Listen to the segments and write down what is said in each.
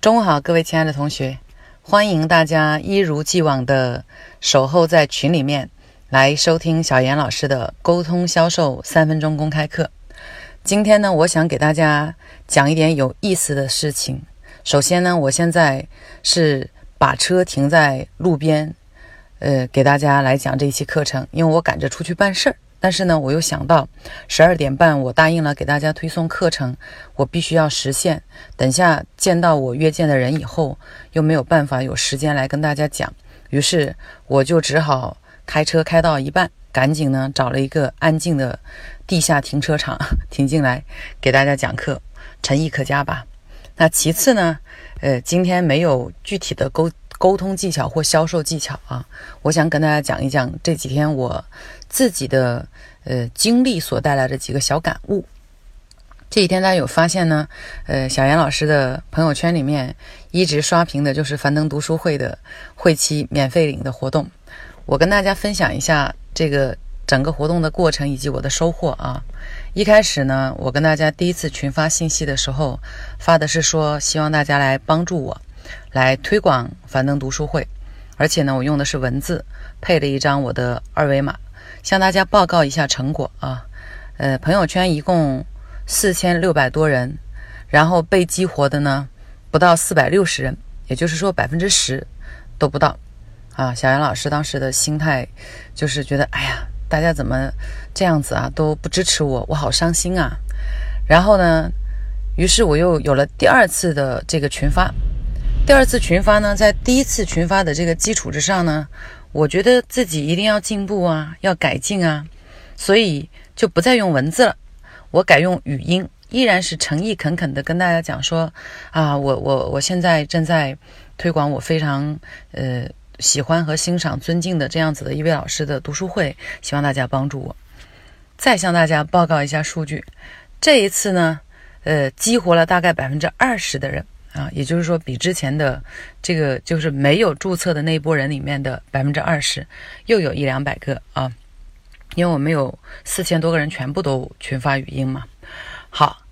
中午好，各位亲爱的同学，欢迎大家一如既往的守候在群里面来收听小严老师的沟通销售三分钟公开课。今天呢，我想给大家讲一点有意思的事情。首先呢，我现在是把车停在路边，呃，给大家来讲这一期课程，因为我赶着出去办事儿。但是呢，我又想到十二点半我答应了给大家推送课程，我必须要实现。等下见到我约见的人以后，又没有办法有时间来跟大家讲，于是我就只好开车开到一半，赶紧呢找了一个安静的地下停车场 停进来给大家讲课，诚意可嘉吧？那其次呢，呃，今天没有具体的沟。沟通技巧或销售技巧啊，我想跟大家讲一讲这几天我自己的呃经历所带来的几个小感悟。这几天大家有发现呢？呃，小严老师的朋友圈里面一直刷屏的就是樊登读书会的会期免费领的活动。我跟大家分享一下这个整个活动的过程以及我的收获啊。一开始呢，我跟大家第一次群发信息的时候发的是说希望大家来帮助我。来推广樊登读书会，而且呢，我用的是文字，配了一张我的二维码，向大家报告一下成果啊。呃，朋友圈一共四千六百多人，然后被激活的呢不到四百六十人，也就是说百分之十都不到啊。小杨老师当时的心态就是觉得，哎呀，大家怎么这样子啊，都不支持我，我好伤心啊。然后呢，于是我又有了第二次的这个群发。第二次群发呢，在第一次群发的这个基础之上呢，我觉得自己一定要进步啊，要改进啊，所以就不再用文字了，我改用语音，依然是诚意恳恳的跟大家讲说啊，我我我现在正在推广我非常呃喜欢和欣赏、尊敬的这样子的一位老师的读书会，希望大家帮助我。再向大家报告一下数据，这一次呢，呃，激活了大概百分之二十的人。啊，也就是说，比之前的这个就是没有注册的那一波人里面的百分之二十，又有一两百个啊，因为我们有四千多个人全部都群发语音嘛。好，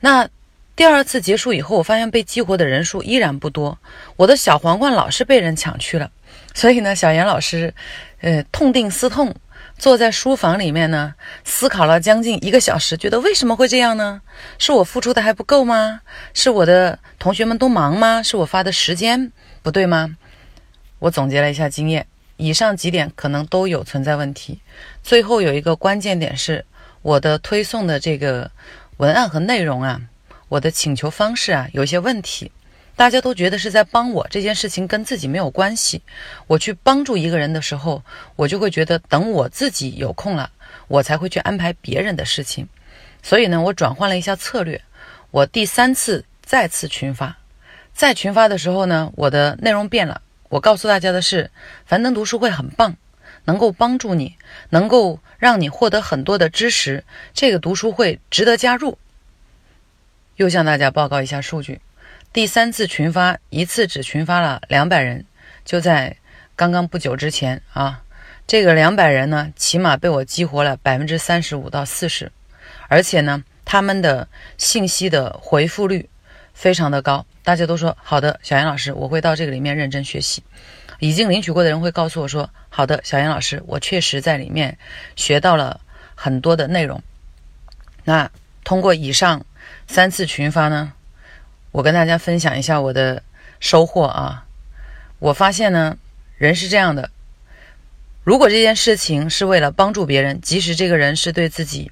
那第二次结束以后，我发现被激活的人数依然不多，我的小皇冠老是被人抢去了，所以呢，小严老师，呃，痛定思痛。坐在书房里面呢，思考了将近一个小时，觉得为什么会这样呢？是我付出的还不够吗？是我的同学们都忙吗？是我发的时间不对吗？我总结了一下经验，以上几点可能都有存在问题。最后有一个关键点是，我的推送的这个文案和内容啊，我的请求方式啊，有一些问题。大家都觉得是在帮我这件事情跟自己没有关系。我去帮助一个人的时候，我就会觉得等我自己有空了，我才会去安排别人的事情。所以呢，我转换了一下策略。我第三次再次群发，在群发的时候呢，我的内容变了。我告诉大家的是，樊登读书会很棒，能够帮助你，能够让你获得很多的知识。这个读书会值得加入。又向大家报告一下数据。第三次群发，一次只群发了两百人，就在刚刚不久之前啊，这个两百人呢，起码被我激活了百分之三十五到四十，而且呢，他们的信息的回复率非常的高，大家都说好的，小杨老师，我会到这个里面认真学习。已经领取过的人会告诉我说，好的，小杨老师，我确实在里面学到了很多的内容。那通过以上三次群发呢？我跟大家分享一下我的收获啊！我发现呢，人是这样的：如果这件事情是为了帮助别人，即使这个人是对自己，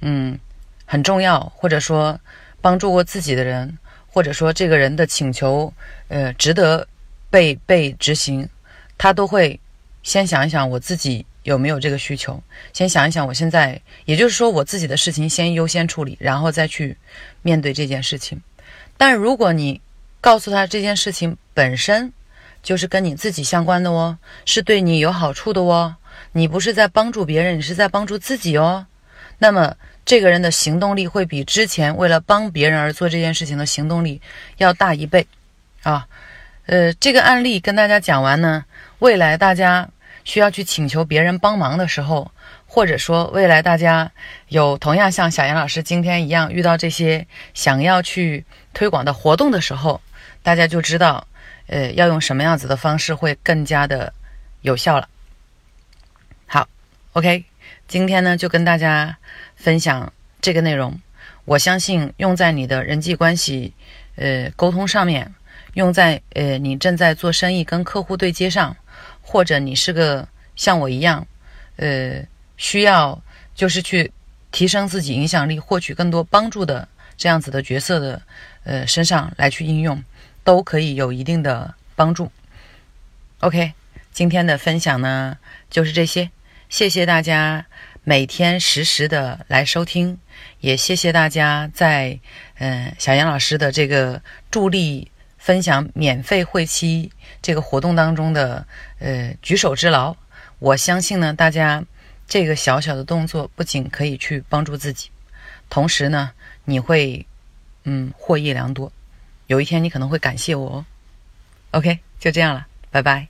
嗯，很重要，或者说帮助过自己的人，或者说这个人的请求，呃，值得被被执行，他都会先想一想我自己有没有这个需求，先想一想我现在，也就是说我自己的事情先优先处理，然后再去面对这件事情。但如果你告诉他这件事情本身就是跟你自己相关的哦，是对你有好处的哦，你不是在帮助别人，你是在帮助自己哦，那么这个人的行动力会比之前为了帮别人而做这件事情的行动力要大一倍啊。呃，这个案例跟大家讲完呢，未来大家需要去请求别人帮忙的时候。或者说，未来大家有同样像小杨老师今天一样遇到这些想要去推广的活动的时候，大家就知道，呃，要用什么样子的方式会更加的有效了。好，OK，今天呢就跟大家分享这个内容。我相信用在你的人际关系，呃，沟通上面，用在呃你正在做生意跟客户对接上，或者你是个像我一样，呃，需要就是去提升自己影响力、获取更多帮助的这样子的角色的，呃，身上来去应用，都可以有一定的帮助。OK，今天的分享呢就是这些，谢谢大家。每天实时的来收听，也谢谢大家在嗯小杨老师的这个助力分享免费会期这个活动当中的呃举手之劳。我相信呢，大家这个小小的动作不仅可以去帮助自己，同时呢，你会嗯获益良多。有一天你可能会感谢我哦。OK，就这样了，拜拜。